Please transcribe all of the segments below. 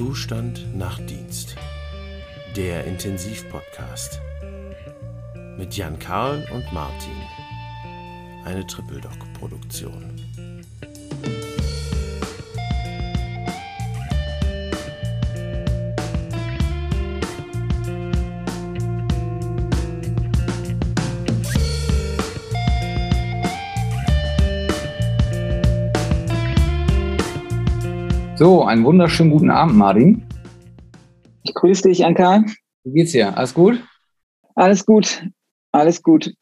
Zustand nach Dienst. Der Intensivpodcast. Mit Jan Karl und Martin. Eine Triple Doc Produktion. So, einen wunderschönen guten Abend, Martin. Ich grüße dich, Anka. Wie geht's dir? Alles gut? Alles gut, alles gut.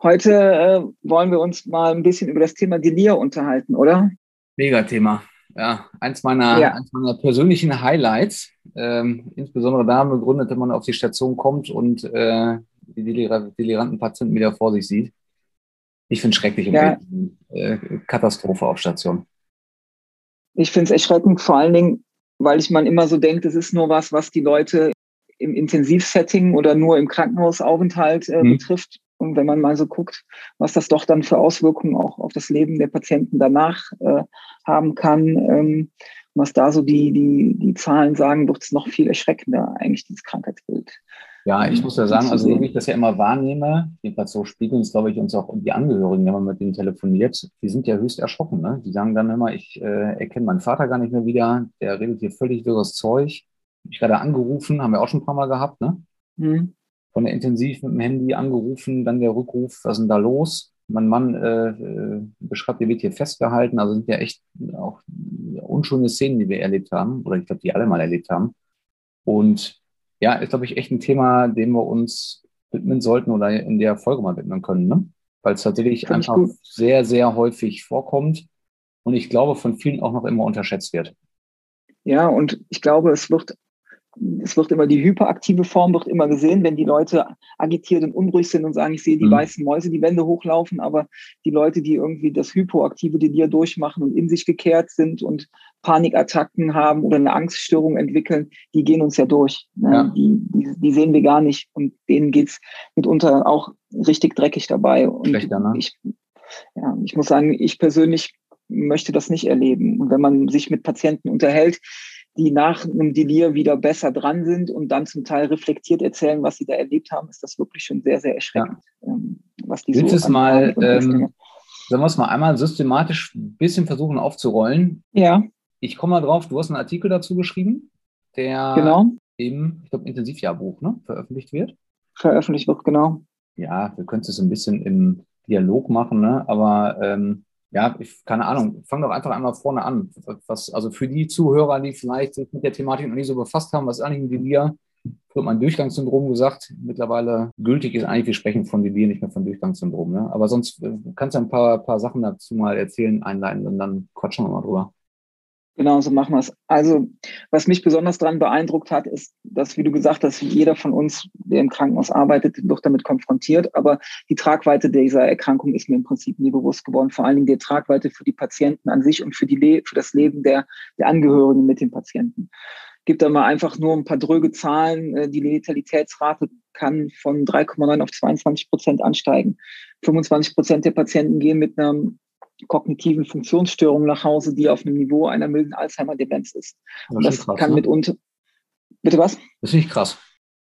Heute äh, wollen wir uns mal ein bisschen über das Thema Delir unterhalten, oder? Mega Thema. Ja, eins meiner, ja. eins meiner persönlichen Highlights. Ähm, insbesondere da begründet, wenn man auf die Station kommt und äh, die deliranten Patienten wieder vor sich sieht. Ich finde es schrecklich. Ja. Äh, Katastrophe auf Station. Ich finde es erschreckend, vor allen Dingen, weil ich man immer so denkt, es ist nur was, was die Leute im Intensivsetting oder nur im Krankenhausaufenthalt äh, mhm. betrifft. Und wenn man mal so guckt, was das doch dann für Auswirkungen auch auf das Leben der Patienten danach äh, haben kann, ähm, was da so die, die, die Zahlen sagen, wird es noch viel erschreckender, eigentlich, dieses Krankheitsbild. Ja, ich muss ja sagen, also wie ich das ja immer wahrnehme, jedenfalls so spiegeln es, glaube ich, uns auch die Angehörigen, wenn man mit denen telefoniert, die sind ja höchst erschrocken. Ne? Die sagen dann immer, ich äh, erkenne meinen Vater gar nicht mehr wieder, der redet hier völlig wirres Zeug. Ich gerade angerufen, haben wir auch schon ein paar Mal gehabt, ne? Mhm. Von der Intensiv mit dem Handy angerufen, dann der Rückruf, was ist denn da los? Mein Mann äh, äh beschreibt, der wird hier festgehalten. Also sind ja echt auch unschöne Szenen, die wir erlebt haben, oder ich glaube, die alle mal erlebt haben. Und ja, ist, glaube ich, echt ein Thema, dem wir uns widmen sollten oder in der Folge mal widmen können, ne? weil es tatsächlich Find einfach sehr, sehr häufig vorkommt und ich glaube, von vielen auch noch immer unterschätzt wird. Ja, und ich glaube, es wird es wird immer die hyperaktive Form wird immer gesehen, wenn die Leute agitiert und unruhig sind und sagen, ich sehe die mhm. weißen Mäuse die Wände hochlaufen, aber die Leute, die irgendwie das hypoaktive Delir durchmachen und in sich gekehrt sind und Panikattacken haben oder eine Angststörung entwickeln, die gehen uns ja durch. Ne? Ja. Die, die, die, sehen wir gar nicht und denen geht's mitunter auch richtig dreckig dabei. Und Schlechter, ne? ich, ja, ich muss sagen, ich persönlich möchte das nicht erleben. Und wenn man sich mit Patienten unterhält, die nach einem Delir wieder besser dran sind und dann zum Teil reflektiert erzählen, was sie da erlebt haben, ist das wirklich schon sehr, sehr erschreckend. Ja. Ähm, was die Willst so es mal, ähm, sollen wir es mal einmal systematisch ein bisschen versuchen aufzurollen? Ja. Ich komme mal drauf, du hast einen Artikel dazu geschrieben, der genau. im, ich glaube, Intensivjahrbuch ne, veröffentlicht wird. Veröffentlicht wird, genau. Ja, wir können es ein bisschen im Dialog machen, ne? aber ähm, ja, ich, keine Ahnung, fang doch einfach einmal vorne an. Was, also für die Zuhörer, die vielleicht sich mit der Thematik noch nicht so befasst haben, was ist eigentlich ein Delir? Ich habe mein Durchgangssyndrom gesagt. Mittlerweile gültig ist eigentlich, wir sprechen von Delir, nicht mehr von Durchgangssyndrom. Ne? Aber sonst äh, kannst du ein paar, paar Sachen dazu mal erzählen, einleiten und dann quatschen wir mal drüber. Genau, so machen wir es. Also, was mich besonders daran beeindruckt hat, ist, dass, wie du gesagt hast, jeder von uns, der im Krankenhaus arbeitet, wird damit konfrontiert. Aber die Tragweite dieser Erkrankung ist mir im Prinzip nie bewusst geworden. Vor allen Dingen die Tragweite für die Patienten an sich und für, die Le für das Leben der, der Angehörigen mit den Patienten. Gibt da mal einfach nur ein paar dröge Zahlen. Äh, die Letalitätsrate kann von 3,9 auf 22 Prozent ansteigen. 25 Prozent der Patienten gehen mit einem kognitiven Funktionsstörungen nach Hause, die auf einem Niveau einer milden Alzheimer-Demenz ist. Das, und das krass, kann ne? mitunter. Bitte was? Das ist nicht krass.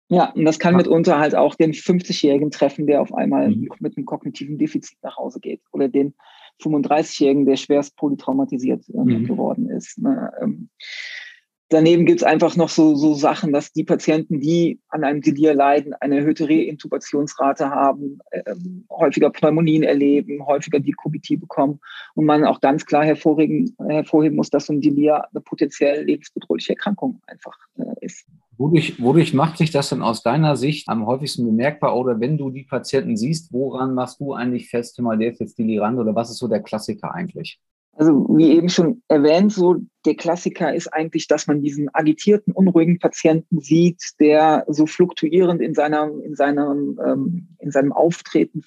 Ja, und das kann ja. mitunter halt auch den 50-Jährigen treffen, der auf einmal mhm. mit einem kognitiven Defizit nach Hause geht. Oder den 35-Jährigen, der schwerst polytraumatisiert äh, mhm. geworden ist. Ne? Ähm, Daneben gibt es einfach noch so, so Sachen, dass die Patienten, die an einem Delir leiden, eine erhöhte Reintubationsrate haben, äh, häufiger Pneumonien erleben, häufiger Dekubitie bekommen und man auch ganz klar hervorheben, hervorheben muss, dass so ein Delir eine potenziell lebensbedrohliche Erkrankung einfach äh, ist. Wodurch, wodurch macht sich das denn aus deiner Sicht am häufigsten bemerkbar? Oder wenn du die Patienten siehst, woran machst du eigentlich fest, mal der ist jetzt delirant oder was ist so der Klassiker eigentlich? Also wie eben schon erwähnt, so der Klassiker ist eigentlich, dass man diesen agitierten, unruhigen Patienten sieht, der so fluktuierend in seiner, in seinem, ähm, in seinem Auftreten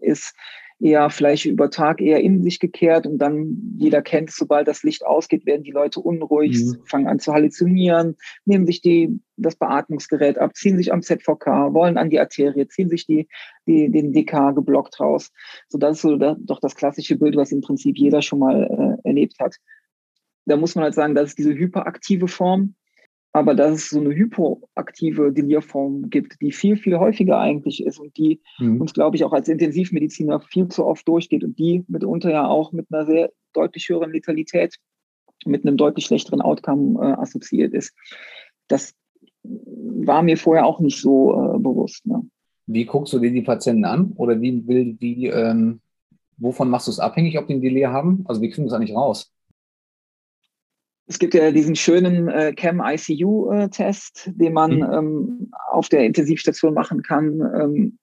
ist, eher vielleicht über Tag eher in sich gekehrt und dann jeder kennt, sobald das Licht ausgeht, werden die Leute unruhig, mhm. fangen an zu halluzinieren, nehmen sich die, das Beatmungsgerät ab, ziehen sich am ZVK, wollen an die Arterie, ziehen sich die, die, den DK geblockt raus. So, das ist so da, doch das klassische Bild, was im Prinzip jeder schon mal äh, erlebt hat. da muss man halt sagen, das ist diese hyperaktive Form, aber dass es so eine hypoaktive Delirform gibt, die viel, viel häufiger eigentlich ist und die mhm. uns, glaube ich, auch als Intensivmediziner viel zu oft durchgeht und die mitunter ja auch mit einer sehr deutlich höheren Letalität, mit einem deutlich schlechteren Outcome äh, assoziiert ist. Das war mir vorher auch nicht so äh, bewusst. Ne? Wie guckst du dir die Patienten an oder wie will die, ähm, wovon machst du es abhängig, ob die ein Delay haben? Also wie kriegen wir das eigentlich raus? Es gibt ja diesen schönen äh, CAM-ICU-Test, den man mhm. ähm, auf der Intensivstation machen kann. Ähm,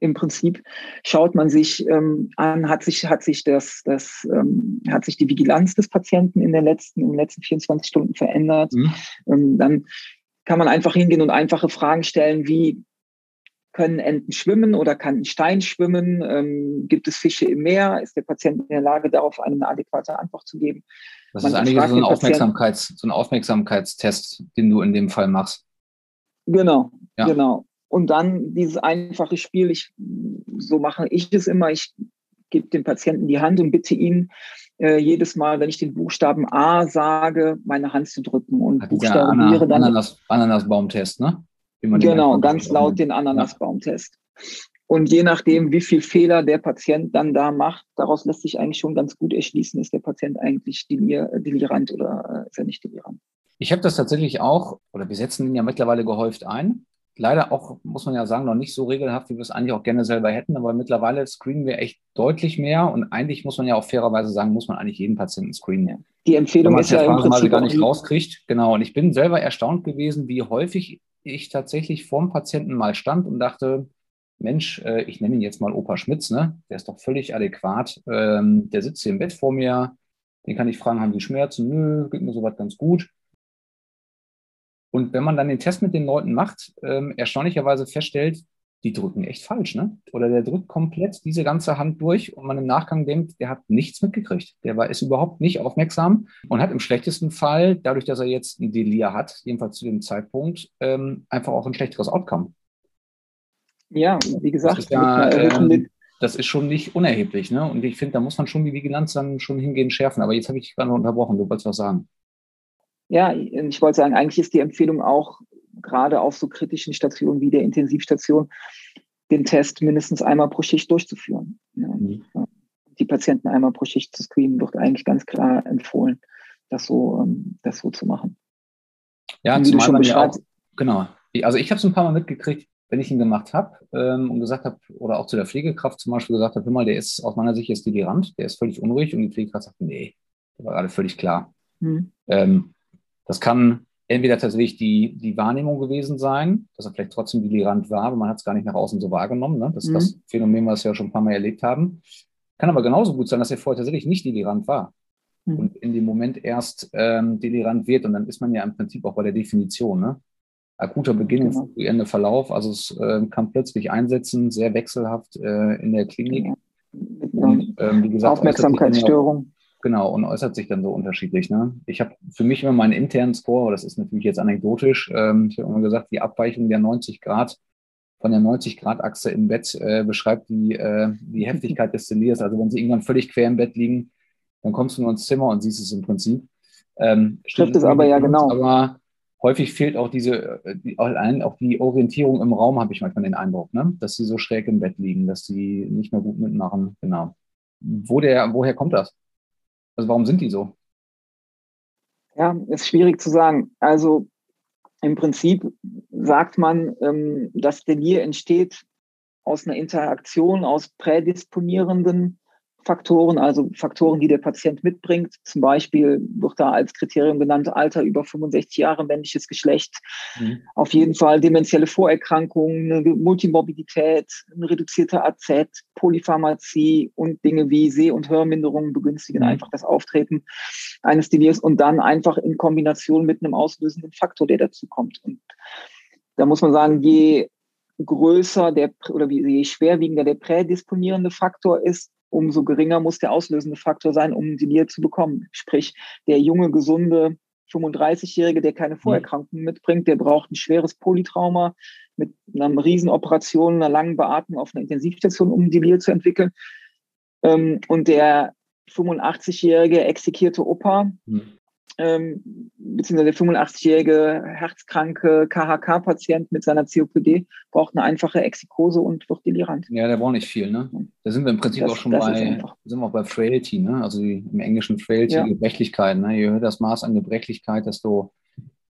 Im Prinzip schaut man sich ähm, an, hat sich, hat sich das, das ähm, hat sich die Vigilanz des Patienten in den letzten, in den letzten 24 Stunden verändert. Mhm. Ähm, dann kann man einfach hingehen und einfache Fragen stellen, wie können Enten schwimmen oder kann ein Stein schwimmen? Ähm, gibt es Fische im Meer? Ist der Patient in der Lage, darauf eine adäquate Antwort zu geben? Das Man ist eigentlich so ein, Aufmerksamkeits, so ein Aufmerksamkeitstest, den du in dem Fall machst. Genau, ja. genau. Und dann dieses einfache Spiel, ich, so mache ich es immer, ich gebe dem Patienten die Hand und bitte ihn, äh, jedes Mal, wenn ich den Buchstaben A sage, meine Hand zu drücken und Hat buchstabiere dann. Ananas, Ananasbaumtest, ne? genau, ganz laut den Ananasbaumtest. Und je nachdem, wie viel Fehler der Patient dann da macht, daraus lässt sich eigentlich schon ganz gut erschließen, ist der Patient eigentlich delir delirant oder äh, ist er nicht delirant. Ich habe das tatsächlich auch, oder wir setzen ihn ja mittlerweile gehäuft ein. Leider auch, muss man ja sagen, noch nicht so regelhaft, wie wir es eigentlich auch gerne selber hätten, aber mittlerweile screenen wir echt deutlich mehr und eigentlich muss man ja auch fairerweise sagen, muss man eigentlich jeden Patienten screenen. Die Empfehlung ist ja im Prinzip gar nicht rauskriegt. Genau, und ich bin selber erstaunt gewesen, wie häufig ich tatsächlich vorm Patienten mal stand und dachte, Mensch, äh, ich nenne ihn jetzt mal Opa Schmitz, ne? Der ist doch völlig adäquat. Ähm, der sitzt hier im Bett vor mir. Den kann ich fragen, haben Sie Schmerzen? Nö, geht mir soweit ganz gut. Und wenn man dann den Test mit den Leuten macht, ähm, erstaunlicherweise feststellt, die drücken echt falsch, ne? Oder der drückt komplett diese ganze Hand durch und man im Nachgang denkt, der hat nichts mitgekriegt. Der war, ist überhaupt nicht aufmerksam und hat im schlechtesten Fall, dadurch, dass er jetzt ein Delir hat, jedenfalls zu dem Zeitpunkt, ähm, einfach auch ein schlechteres Outcome. Ja, wie gesagt, das ist, ja, ähm, das ist schon nicht unerheblich, ne? Und ich finde, da muss man schon die Vigilanz dann schon hingehen schärfen. Aber jetzt habe ich gerade unterbrochen, du wolltest was sagen. Ja, ich wollte sagen, eigentlich ist die Empfehlung auch, gerade auf so kritischen Stationen wie der Intensivstation, den Test mindestens einmal pro Schicht durchzuführen. Ja. Mhm. Die Patienten einmal pro Schicht zu screenen, wird eigentlich ganz klar empfohlen, das so, ähm, das so zu machen. Ja, du schon beschreibst. Auch, genau. Also ich habe es ein paar Mal mitgekriegt, wenn ich ihn gemacht habe ähm, und gesagt habe, oder auch zu der Pflegekraft zum Beispiel gesagt habe, hör mal, der ist aus meiner Sicht jetzt delirant, der ist völlig unruhig und die Pflegekraft sagt, nee, das war gerade völlig klar. Mhm. Ähm, das kann entweder tatsächlich die, die Wahrnehmung gewesen sein, dass er vielleicht trotzdem delirant war, aber man hat es gar nicht nach außen so wahrgenommen. Ne? Das ist mhm. das Phänomen, was wir ja schon ein paar Mal erlebt haben. Kann aber genauso gut sein, dass er vorher tatsächlich nicht delirant war mhm. und in dem Moment erst ähm, delirant wird. Und dann ist man ja im Prinzip auch bei der Definition. Ne? Akuter Beginn, genau. Ende Verlauf. Also es äh, kann plötzlich einsetzen, sehr wechselhaft äh, in der Klinik. Genau. Und, ähm, wie gesagt, Aufmerksamkeitsstörung. Genau, und äußert sich dann so unterschiedlich. Ne? Ich habe für mich immer meinen internen Score, das ist natürlich jetzt anekdotisch, ähm, ich habe immer gesagt, die Abweichung der 90 Grad von der 90-Grad-Achse im Bett äh, beschreibt die, äh, die Heftigkeit des Delirs. Also wenn sie irgendwann völlig quer im Bett liegen, dann kommst du nur ins Zimmer und siehst es im Prinzip. Ähm, Stimmt es aber ja genau. Aber häufig fehlt auch diese, äh, die, auch die Orientierung im Raum, habe ich manchmal den Eindruck, ne? dass sie so schräg im Bett liegen, dass sie nicht mehr gut mitmachen. Genau. Wo der, woher kommt das? Also warum sind die so? Ja, ist schwierig zu sagen. Also im Prinzip sagt man, ähm, dass Delir entsteht aus einer Interaktion aus prädisponierenden Faktoren, also Faktoren, die der Patient mitbringt. Zum Beispiel wird da als Kriterium genannt Alter über 65 Jahre, männliches Geschlecht. Mhm. Auf jeden Fall demenzielle Vorerkrankungen, eine Multimorbidität, ein reduzierter AZ, Polypharmazie und Dinge wie Seh- und Hörminderungen begünstigen mhm. einfach das Auftreten eines Delirs und dann einfach in Kombination mit einem auslösenden Faktor, der dazu kommt. Und da muss man sagen, je größer der oder je schwerwiegender der prädisponierende Faktor ist, umso geringer muss der auslösende Faktor sein, um die Niere zu bekommen. Sprich, der junge, gesunde 35-Jährige, der keine Vorerkrankungen mitbringt, der braucht ein schweres Polytrauma mit einer Riesenoperation, einer langen Beatmung auf einer Intensivstation, um die Niere zu entwickeln. Ähm, und der 85-jährige exekierte Opa, mhm. Ähm, beziehungsweise der 85-jährige herzkranke KHK-Patient mit seiner COPD braucht eine einfache Exikose und wird delirant. Ja, der braucht nicht viel, ne? Da sind wir im Prinzip das, auch schon bei, sind wir auch bei Frailty, ne? Also die, im Englischen Frailty, ja. Gebrechlichkeit, ne? Je höher das Maß an Gebrechlichkeit, desto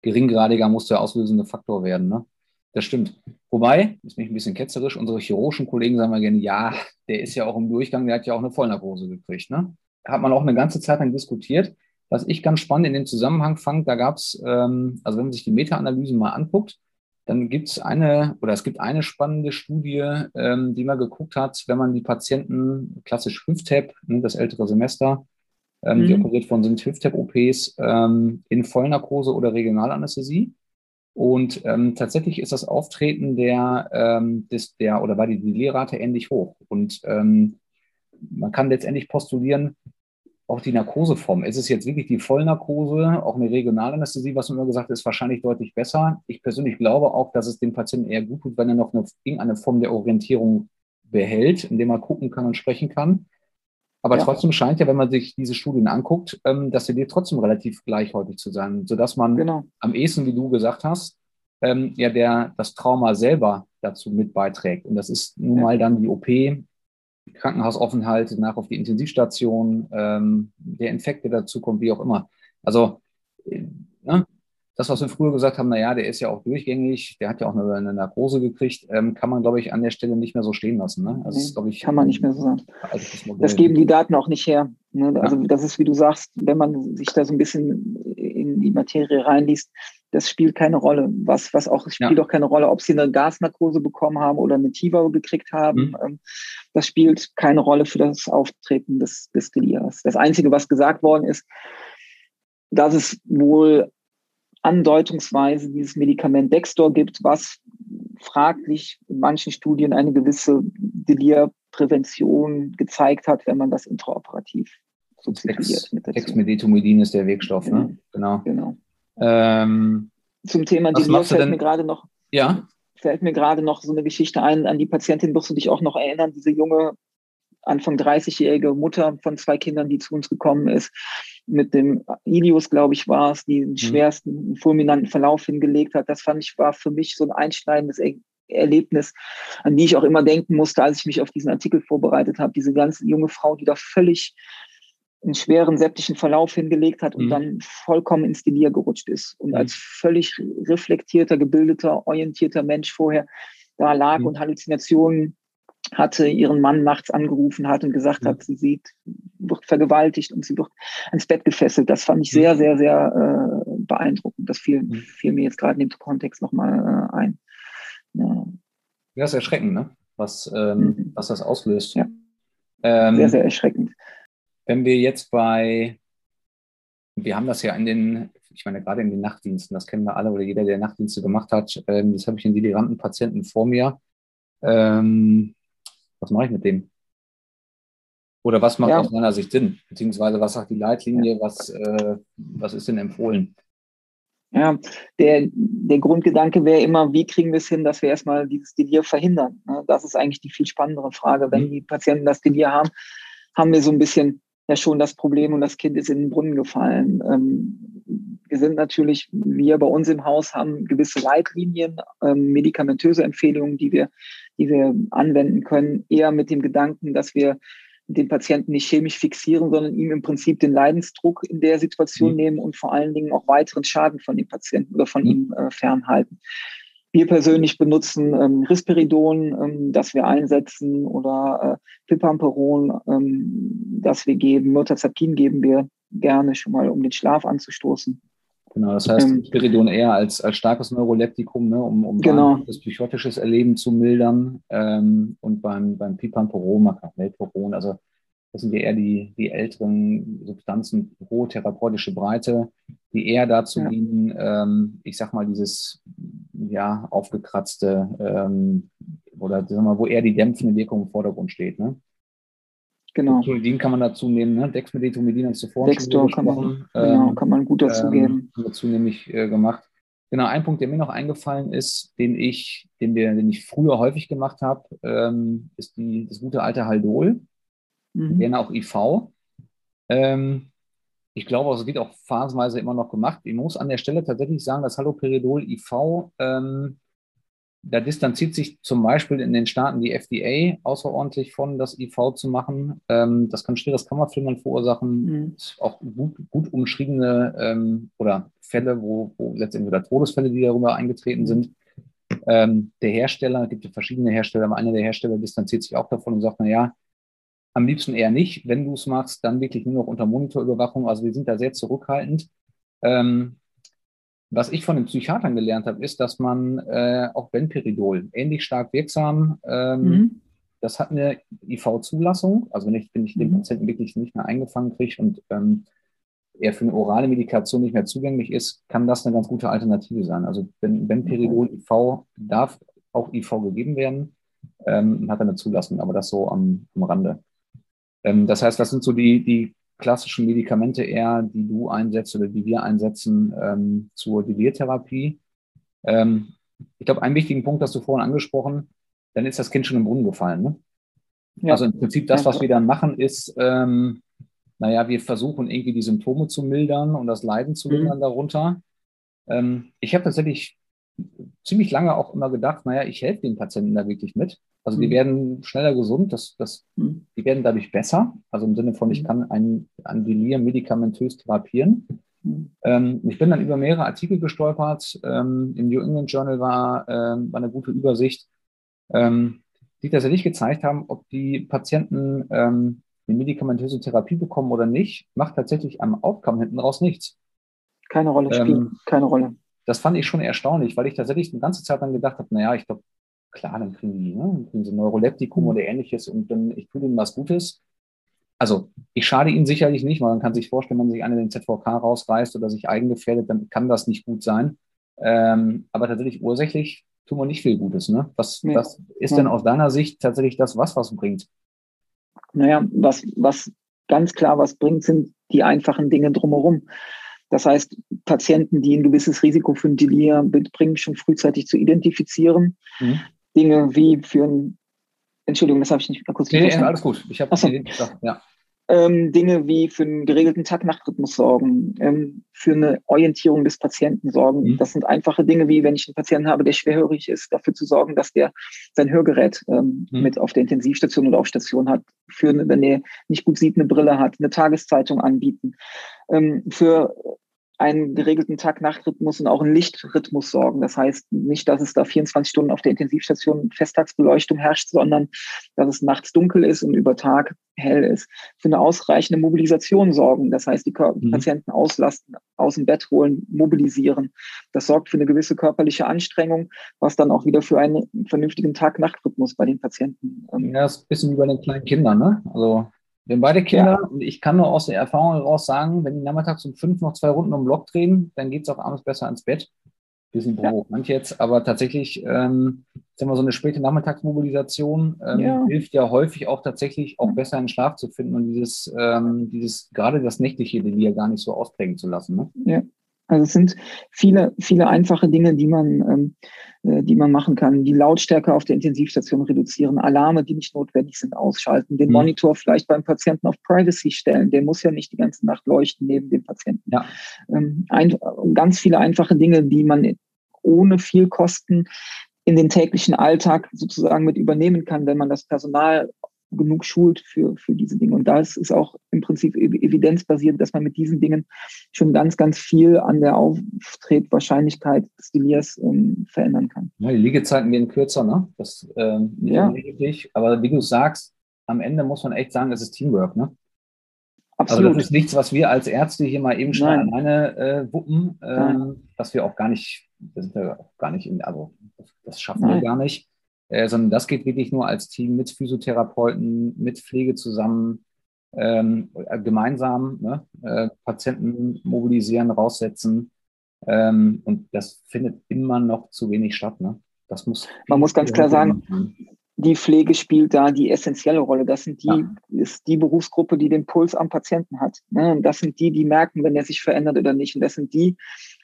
geringgradiger muss der auslösende Faktor werden, ne? Das stimmt. Wobei, ist mich ein bisschen ketzerisch, unsere chirurgischen Kollegen sagen mal gerne, ja, der ist ja auch im Durchgang, der hat ja auch eine Vollnarkose gekriegt, ne? Hat man auch eine ganze Zeit lang diskutiert. Was ich ganz spannend in dem Zusammenhang fand, da gab es, ähm, also wenn man sich die Meta-Analysen mal anguckt, dann gibt es eine oder es gibt eine spannende Studie, ähm, die mal geguckt hat, wenn man die Patienten klassisch Hüft-Tap, ne, das ältere Semester, ähm, mhm. die operiert worden sind, Hüft-Tap-OPs ähm, in Vollnarkose oder Regionalanästhesie. Und ähm, tatsächlich ist das Auftreten der, ähm, des, der oder war die Delirrate ähnlich hoch. Und ähm, man kann letztendlich postulieren, auch die Narkoseform. Ist es jetzt wirklich die Vollnarkose, auch eine Regionalanästhesie, was immer gesagt ist, wahrscheinlich deutlich besser. Ich persönlich glaube auch, dass es dem Patienten eher gut tut, wenn er noch eine, irgendeine Form der Orientierung behält, indem er gucken kann und sprechen kann. Aber ja. trotzdem scheint ja, wenn man sich diese Studien anguckt, ähm, dass sie dir trotzdem relativ gleichhäufig zu sein, sodass man genau. am ehesten, wie du gesagt hast, ähm, ja, der das Trauma selber dazu mit beiträgt. Und das ist nun ja. mal dann die OP, Krankenhausaufenthalt, nach auf die Intensivstation, ähm, der Infekt, der dazu kommt, wie auch immer. Also, äh, ne, das, was wir früher gesagt haben, naja, der ist ja auch durchgängig, der hat ja auch eine, eine Narkose gekriegt, ähm, kann man, glaube ich, an der Stelle nicht mehr so stehen lassen. Ne? Also, nee, das, ich, kann man nicht mehr so sagen. Das, das, geben die Daten auch nicht her. Ne? Also ja. das ist, wie du sagst, wenn man sich da so ein bisschen in die Materie reinliest, das spielt keine Rolle. Was, was auch, spielt ja. auch keine Rolle, ob sie eine Gasnarkose bekommen haben oder eine TIVA gekriegt haben. Mhm. Ähm, das spielt keine Rolle für das Auftreten des, des Delias. Das Einzige, was gesagt worden ist, dass es wohl andeutungsweise dieses Medikament Dextor gibt, was fraglich in manchen Studien eine gewisse Delirprävention gezeigt hat, wenn man das intraoperativ substituiert. Dexmedetomidin ist der Wirkstoff, ne? Genau. genau. Ähm, Zum Thema Delir fällt mir gerade noch. Ja. Fällt mir gerade noch so eine Geschichte ein. An die Patientin wirst du dich auch noch erinnern, diese junge Anfang 30-jährige Mutter von zwei Kindern, die zu uns gekommen ist, mit dem Ilius, glaube ich, war es, die den mhm. schwersten, fulminanten Verlauf hingelegt hat. Das fand ich, war für mich so ein einschneidendes Erlebnis, an die ich auch immer denken musste, als ich mich auf diesen Artikel vorbereitet habe. Diese ganze junge Frau, die da völlig einen schweren septischen Verlauf hingelegt hat und mhm. dann vollkommen ins Delir gerutscht ist und mhm. als völlig reflektierter, gebildeter, orientierter Mensch vorher da lag mhm. und Halluzinationen hatte, ihren Mann nachts angerufen hat und gesagt mhm. hat, sie sieht, wird vergewaltigt und sie wird ans Bett gefesselt. Das fand ich sehr, mhm. sehr, sehr äh, beeindruckend. Das fiel, mhm. fiel mir jetzt gerade in dem Kontext nochmal äh, ein. Ja. ja, ist erschreckend, ne? was, ähm, was das auslöst. Ja. Ähm, sehr, sehr erschreckend. Wenn wir jetzt bei, wir haben das ja in den, ich meine, gerade in den Nachtdiensten, das kennen wir alle oder jeder, der Nachtdienste gemacht hat, ähm, das habe ich in deliranten Patienten vor mir. Ähm, was mache ich mit dem? Oder was macht ja. aus meiner Sicht Sinn? Beziehungsweise was sagt die Leitlinie? Was, äh, was ist denn empfohlen? Ja, der, der Grundgedanke wäre immer, wie kriegen wir es hin, dass wir erstmal dieses Delir verhindern? Das ist eigentlich die viel spannendere Frage. Wenn mhm. die Patienten das Delir haben, haben wir so ein bisschen ja schon das Problem und das Kind ist in den Brunnen gefallen. Ähm, wir sind natürlich, wir bei uns im Haus haben gewisse Leitlinien, ähm, medikamentöse Empfehlungen, die wir die wir anwenden können, eher mit dem Gedanken, dass wir den Patienten nicht chemisch fixieren, sondern ihm im Prinzip den Leidensdruck in der Situation mhm. nehmen und vor allen Dingen auch weiteren Schaden von dem Patienten oder von mhm. ihm äh, fernhalten. Wir persönlich benutzen ähm, Risperidon, ähm, das wir einsetzen, oder äh, Pipamperon, ähm, das wir geben. Mirtazapin geben wir gerne schon mal, um den Schlaf anzustoßen. Genau, das heißt, ähm, Spiridon eher als, als starkes Neuroleptikum, ne, um, um genau. das psychotisches Erleben zu mildern. Ähm, und beim, beim Pipamperon, Meltoron, also das sind ja eher die, die älteren Substanzen, hohe therapeutische Breite, die eher dazu ja. dienen, ähm, ich sag mal, dieses ja, aufgekratzte ähm, oder wir mal, wo eher die dämpfende Wirkung im Vordergrund steht. Ne? Genau. Dexmedetomidin kann man dazu nehmen, ne? Dexmedetomidin hast du vorhin Dextor schon kann man, genau, ähm, kann man gut dazu ähm, geben. Wir zunehmend äh, gemacht. Genau, ein Punkt, der mir noch eingefallen ist, den ich, den wir, den ich früher häufig gemacht habe, ähm, ist die, das gute alte Haldol, mhm. gerne auch IV. Ähm, ich glaube, es wird auch phasenweise immer noch gemacht. Ich muss an der Stelle tatsächlich sagen, dass Haloperidol IV, ähm, da distanziert sich zum Beispiel in den Staaten die FDA außerordentlich von, das IV zu machen. Ähm, das kann schweres Kammerflimmern verursachen. Mhm. Auch gut, gut umschriebene ähm, oder Fälle, wo, wo letztendlich wieder Todesfälle, die darüber eingetreten sind. Ähm, der Hersteller, gibt ja verschiedene Hersteller, aber einer der Hersteller distanziert sich auch davon und sagt, na ja, am liebsten eher nicht. Wenn du es machst, dann wirklich nur noch unter Monitorüberwachung. Also wir sind da sehr zurückhaltend. Ähm, was ich von den Psychiatern gelernt habe, ist, dass man äh, auch Benperidol ähnlich stark wirksam, ähm, mhm. das hat eine IV-Zulassung. Also wenn ich, wenn ich mhm. den Patienten wirklich nicht mehr eingefangen kriege und ähm, er für eine orale Medikation nicht mehr zugänglich ist, kann das eine ganz gute Alternative sein. Also wenn Benperidol IV darf auch IV gegeben werden, ähm, hat eine Zulassung, aber das so am, am Rande. Ähm, das heißt, das sind so die, die klassischen Medikamente eher, die du einsetzt oder die wir einsetzen ähm, zur Delirtherapie. Ähm, ich glaube, einen wichtigen Punkt hast du vorhin angesprochen, dann ist das Kind schon im Brunnen gefallen. Ne? Ja. Also im Prinzip das, was wir dann machen, ist, ähm, naja, wir versuchen irgendwie die Symptome zu mildern und das Leiden zu lindern mhm. darunter. Ähm, ich habe tatsächlich ziemlich lange auch immer gedacht, naja, ich helfe den Patienten da wirklich mit. Also die mhm. werden schneller gesund, das, das, mhm. die werden dadurch besser. Also im Sinne von, ich mhm. kann ein, ein Delir medikamentös therapieren. Ähm, ich bin dann über mehrere Artikel gestolpert. Ähm, Im New England Journal war, ähm, war eine gute Übersicht, ähm, die tatsächlich gezeigt haben, ob die Patienten ähm, eine medikamentöse Therapie bekommen oder nicht, macht tatsächlich am Outcome hinten raus nichts. Keine Rolle spielt, ähm, keine Rolle. Das fand ich schon erstaunlich, weil ich tatsächlich eine ganze Zeit lang gedacht habe, naja, ich glaube, klar, dann kriegen die, ne, dann kriegen sie Neuroleptikum mhm. oder ähnliches und dann, ich tue denen was Gutes. Also ich schade ihnen sicherlich nicht, weil man kann sich vorstellen, wenn sich einer den ZVK rausreißt oder sich eigengefährdet, dann kann das nicht gut sein. Ähm, aber tatsächlich ursächlich tun wir nicht viel Gutes. Ne? Was, nee. was ist ja. denn aus deiner Sicht tatsächlich das, was was bringt? Naja, was, was ganz klar was bringt, sind die einfachen Dinge drumherum. Das heißt, Patienten, die ein gewisses Risiko für ein Delir mitbringen, schon frühzeitig zu identifizieren. Mhm. Dinge wie für ein, Entschuldigung, das habe ich nicht kurz Nee, nee alles gut. Ich habe so. ja. Ähm, Dinge wie für einen geregelten Tag-Nacht-Rhythmus sorgen, ähm, für eine Orientierung des Patienten sorgen. Mhm. Das sind einfache Dinge wie, wenn ich einen Patienten habe, der schwerhörig ist, dafür zu sorgen, dass der sein Hörgerät ähm, mhm. mit auf der Intensivstation oder auf Station hat, für, eine, wenn er nicht gut sieht, eine Brille hat, eine Tageszeitung anbieten, ähm, für einen geregelten Tag-Nacht-Rhythmus und auch einen Lichtrhythmus sorgen. Das heißt nicht, dass es da 24 Stunden auf der Intensivstation Festtagsbeleuchtung herrscht, sondern dass es nachts dunkel ist und über Tag hell ist. Für eine ausreichende Mobilisation sorgen. Das heißt, die mhm. Patienten auslasten, aus dem Bett holen, mobilisieren. Das sorgt für eine gewisse körperliche Anstrengung, was dann auch wieder für einen vernünftigen Tag-Nacht-Rhythmus bei den Patienten. Ähm, ja, das ist ein bisschen wie bei den kleinen Kindern, ne? Also wir haben beide Kinder ja. und ich kann nur aus der Erfahrung heraus sagen, wenn die nachmittags um fünf noch zwei Runden um Block drehen, dann geht es auch abends besser ins Bett. Bisschen Büro, ja. manche jetzt, aber tatsächlich, ähm, sagen wir so eine späte Nachmittagsmobilisation ähm, ja. hilft ja häufig auch tatsächlich auch besser in Schlaf zu finden und dieses, ähm, dieses gerade das nächtliche Delir gar nicht so ausprägen zu lassen. Ne? Ja, also es sind viele, viele einfache Dinge, die man, ähm, äh, die man machen kann. Die Lautstärke auf der Intensivstation reduzieren, Alarme, die nicht notwendig sind, ausschalten, den mhm. Monitor vielleicht beim Patienten auf Privacy stellen. Der muss ja nicht die ganze Nacht leuchten neben dem Patienten. Ja. Ähm, ein, ganz viele einfache Dinge, die man ohne viel Kosten in den täglichen Alltag sozusagen mit übernehmen kann, wenn man das Personal genug schult für, für diese Dinge. Und da ist es auch im Prinzip evidenzbasiert, dass man mit diesen Dingen schon ganz, ganz viel an der Auftretwahrscheinlichkeit des Delirs ähm, verändern kann. Ja, die Liegezeiten werden kürzer, ne? Das ähm, nicht ja. unwesentlich. Aber wie du sagst, am Ende muss man echt sagen, es ist Teamwork, ne? Absolut. Also das ist nichts, was wir als Ärzte hier mal eben schnell alleine äh, wuppen, ähm, dass wir auch gar nicht, das sind wir auch gar nicht in, also das schaffen Nein. wir gar nicht äh, sondern das geht wirklich nur als Team mit Physiotherapeuten, mit Pflege zusammen, ähm, äh, gemeinsam ne? äh, Patienten mobilisieren, raussetzen. Ähm, und das findet immer noch zu wenig statt. Ne? Das muss Man muss ganz klar sagen, die Pflege spielt da die essentielle Rolle. Das sind die, ja. ist die Berufsgruppe, die den Puls am Patienten hat. Ne? Und das sind die, die merken, wenn er sich verändert oder nicht. Und das sind die,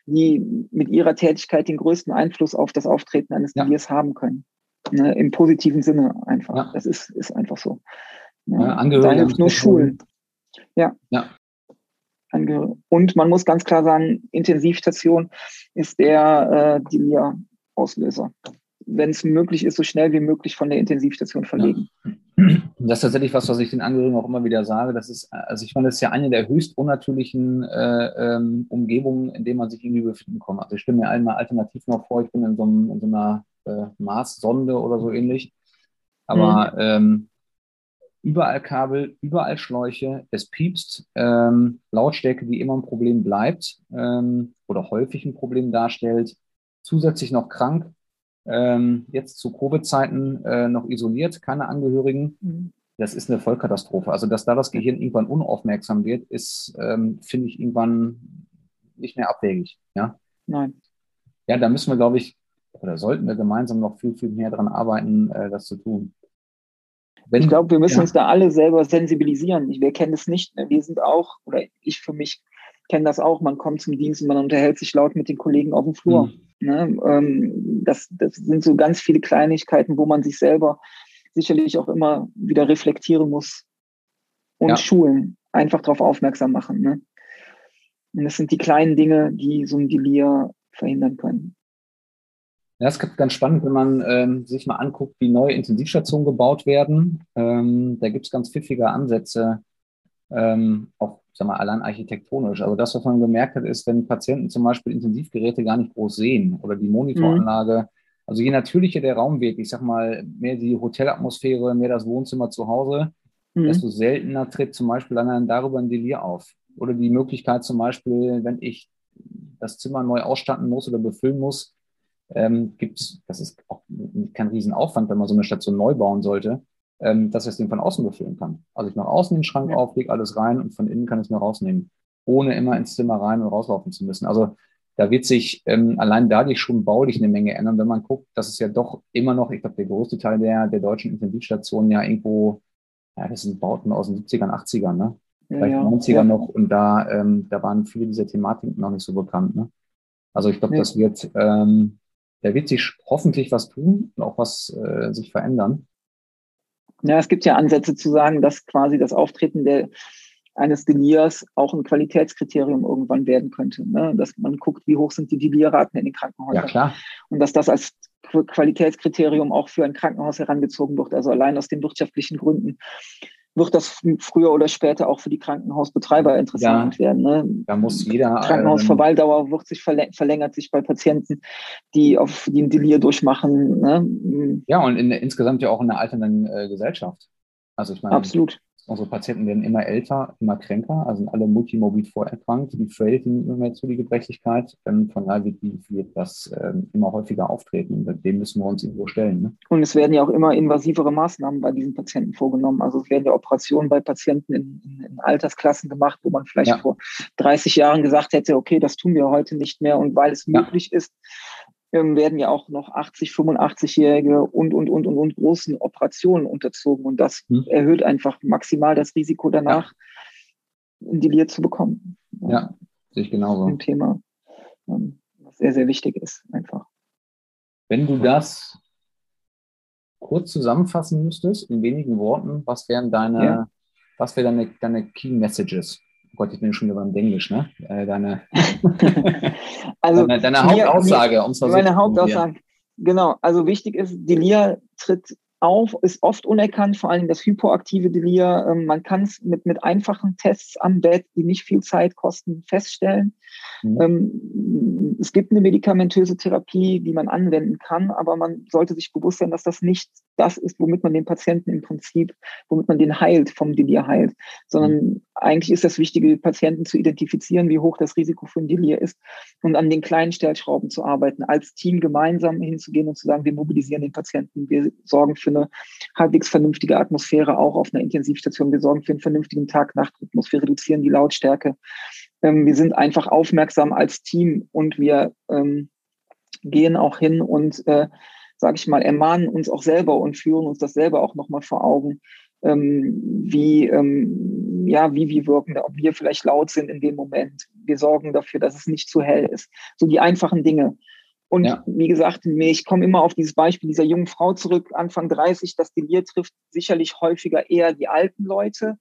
die mit ihrer Tätigkeit den größten Einfluss auf das Auftreten eines ja. Delirs haben können. Ne, Im positiven Sinne einfach. Ja. Das ist, ist einfach so. Ja, ja Angehörige. Da hilft nur Schulen. Ja. ja. Und man muss ganz klar sagen, Intensivstation ist der äh, Delia-Auslöser. Wenn es möglich ist, so schnell wie möglich von der Intensivstation verlegen. Ja. Das ist tatsächlich was, was ich den Angehörigen auch immer wieder sage. Das ist, also ich meine, das ist ja eine der höchst unnatürlichen äh, ähm, Umgebungen, in denen man sich irgendwie befinden kann. Also ich stelle mir einmal alternativ noch vor, ich bin in so, einem, in so einer äh, Marssonde oder so ähnlich. Aber mhm. ähm, überall Kabel, überall Schläuche, es piepst, ähm, Lautstärke, die immer ein Problem bleibt ähm, oder häufig ein Problem darstellt, zusätzlich noch krank, ähm, jetzt zu Covid-Zeiten äh, noch isoliert, keine Angehörigen. Mhm. Das ist eine Vollkatastrophe. Also, dass da das Gehirn irgendwann unaufmerksam wird, ist, ähm, finde ich, irgendwann nicht mehr abwegig. Ja? Nein. Ja, da müssen wir, glaube ich, oder sollten wir gemeinsam noch viel, viel mehr daran arbeiten, äh, das zu tun. Wenn, ich glaube, wir müssen ja. uns da alle selber sensibilisieren. Wir kennen es nicht. Ne? Wir sind auch, oder ich für mich kenne das auch, man kommt zum Dienst und man unterhält sich laut mit den Kollegen auf dem Flur. Mhm. Ne? Ähm, das, das sind so ganz viele Kleinigkeiten, wo man sich selber sicherlich auch immer wieder reflektieren muss und ja. schulen, einfach darauf aufmerksam machen. Ne? Und das sind die kleinen Dinge, die so ein Delir verhindern können. Ja, es ist ganz spannend, wenn man ähm, sich mal anguckt, wie neue Intensivstationen gebaut werden. Ähm, da gibt es ganz pfiffige Ansätze, ähm, auch sag mal, allein architektonisch. Also das, was man gemerkt hat, ist, wenn Patienten zum Beispiel Intensivgeräte gar nicht groß sehen oder die Monitoranlage, mhm. also je natürlicher der Raum wird, ich sag mal, mehr die Hotelatmosphäre, mehr das Wohnzimmer zu Hause, mhm. desto seltener tritt zum Beispiel dann darüber ein Delir auf. Oder die Möglichkeit zum Beispiel, wenn ich das Zimmer neu ausstatten muss oder befüllen muss, ähm, gibt es, das ist auch kein Riesenaufwand, wenn man so eine Station neu bauen sollte, ähm, dass ich es den von außen befüllen kann. Also ich mache außen den Schrank ja. auf, lege alles rein und von innen kann ich es mir rausnehmen, ohne immer ins Zimmer rein und rauslaufen zu müssen. Also da wird sich ähm, allein dadurch schon baulich eine Menge ändern, wenn man guckt, dass es ja doch immer noch, ich glaube, der größte Teil der, der deutschen Intensivstationen ja irgendwo, ja, das sind Bauten aus den 70ern, 80ern, ne? Vielleicht ja, 90er ja. noch und da, ähm, da waren viele dieser Thematiken noch nicht so bekannt. Ne? Also ich glaube, das wird, ähm, da wird sich hoffentlich was tun und auch was äh, sich verändern. Ja, es gibt ja Ansätze zu sagen, dass quasi das Auftreten der, eines Deliers auch ein Qualitätskriterium irgendwann werden könnte. Ne? Dass man guckt, wie hoch sind die Delirraten in den Krankenhäusern. Ja, klar. Und dass das als Qualitätskriterium auch für ein Krankenhaus herangezogen wird, also allein aus den wirtschaftlichen Gründen wird das früher oder später auch für die Krankenhausbetreiber interessant ja, werden. Ne? Da muss jeder. Krankenhausverweildauer wird sich verläng verlängert sich bei Patienten, die auf die ein Delir durchmachen. Ne? Ja, und in, insgesamt ja auch in einer alternden äh, Gesellschaft. Also ich meine, absolut. Unsere Patienten werden immer älter, immer kränker, also sind alle multimorbid vorerkrankt. Die nimmt immer mehr zu, die Gebrechlichkeit. Ähm, von daher wird, wird das ähm, immer häufiger auftreten. Und dem müssen wir uns irgendwo stellen. Ne? Und es werden ja auch immer invasivere Maßnahmen bei diesen Patienten vorgenommen. Also es werden ja Operationen bei Patienten in, in, in Altersklassen gemacht, wo man vielleicht ja. vor 30 Jahren gesagt hätte, okay, das tun wir heute nicht mehr. Und weil es ja. möglich ist, ähm, werden ja auch noch 80, 85-Jährige und, und, und, und, und großen Operationen unterzogen. Und das hm. erhöht einfach maximal das Risiko danach, ja. ein Delir zu bekommen. Ja, sehe ich genauso. Ein Thema, ähm, was sehr, sehr wichtig ist, einfach. Wenn du das kurz zusammenfassen müsstest, in wenigen Worten, was wären deine, ja. was wären deine, deine Key Messages? Gott, ich bin schon wieder beim Englisch, ne? Äh, deine, also deine, deine Hauptaussage, um es Meine Hauptaussage, genau. Also wichtig ist, Delia tritt auf, ist oft unerkannt, vor allem das hypoaktive Delir. Ähm, man kann es mit, mit einfachen Tests am Bett, die nicht viel Zeit kosten, feststellen. Mhm. Ähm, es gibt eine medikamentöse Therapie, die man anwenden kann, aber man sollte sich bewusst sein, dass das nicht das ist, womit man den Patienten im Prinzip, womit man den heilt, vom Delir heilt, sondern mhm. eigentlich ist das Wichtige, Patienten zu identifizieren, wie hoch das Risiko für ein Delir ist und an den kleinen Stellschrauben zu arbeiten, als Team gemeinsam hinzugehen und zu sagen, wir mobilisieren den Patienten, wir sorgen für eine halbwegs vernünftige Atmosphäre auch auf einer Intensivstation, wir sorgen für einen vernünftigen Tag-Nacht-Rhythmus, wir reduzieren die Lautstärke. Ähm, wir sind einfach aufmerksam als Team und wir ähm, gehen auch hin und äh, sage ich mal, ermahnen uns auch selber und führen uns das selber auch nochmal vor Augen, ähm, wie, ähm, ja, wie wir wirken, ob wir vielleicht laut sind in dem Moment. Wir sorgen dafür, dass es nicht zu hell ist. So die einfachen Dinge. Und ja. wie gesagt, ich komme immer auf dieses Beispiel dieser jungen Frau zurück, Anfang 30, das Delir trifft sicherlich häufiger eher die alten Leute,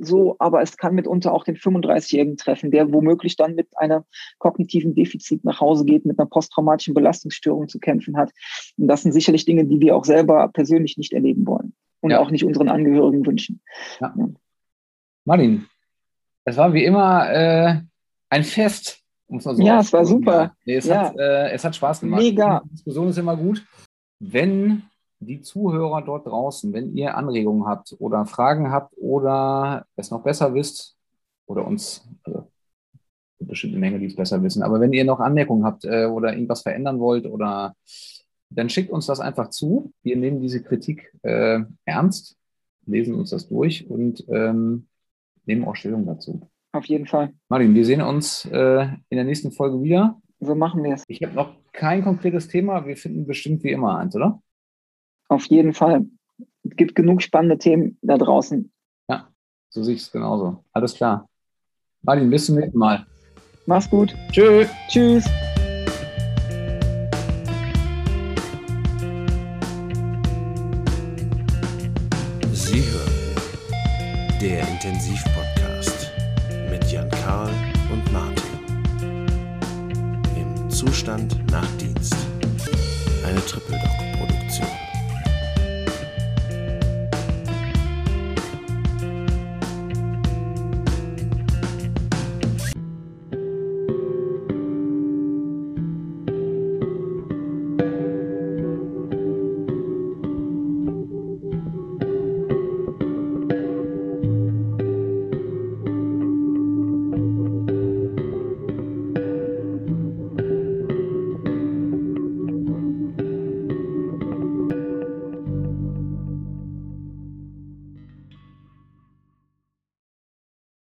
so, aber es kann mitunter auch den 35-Jährigen treffen, der womöglich dann mit einer kognitiven Defizit nach Hause geht, mit einer posttraumatischen Belastungsstörung zu kämpfen hat. Und das sind sicherlich Dinge, die wir auch selber persönlich nicht erleben wollen und ja. auch nicht unseren Angehörigen wünschen. Ja. Ja. Martin, es war wie immer äh, ein Fest. Um so ja, es war super. Nee, es, Hat, äh, es hat Spaß gemacht. Mega. Die Diskussion ist immer gut. Wenn die Zuhörer dort draußen, wenn ihr Anregungen habt oder Fragen habt oder es noch besser wisst oder uns, also bestimmte Menge, die es besser wissen, aber wenn ihr noch Anmerkungen habt äh, oder irgendwas verändern wollt oder dann schickt uns das einfach zu. Wir nehmen diese Kritik äh, ernst, lesen uns das durch und ähm, nehmen auch Stellung dazu. Auf jeden Fall. Martin, wir sehen uns äh, in der nächsten Folge wieder. So machen wir es. Ich habe noch kein konkretes Thema. Wir finden bestimmt wie immer eins, oder? Auf jeden Fall. Es gibt genug spannende Themen da draußen. Ja, so sehe ich es genauso. Alles klar. Martin, bis zum nächsten Mal. Mach's gut. Tschö. Tschüss. Sie hören der Intensivpodcast mit Jan Karl und Martin. Im Zustand nach Dienst. Eine Triple Doc Produktion.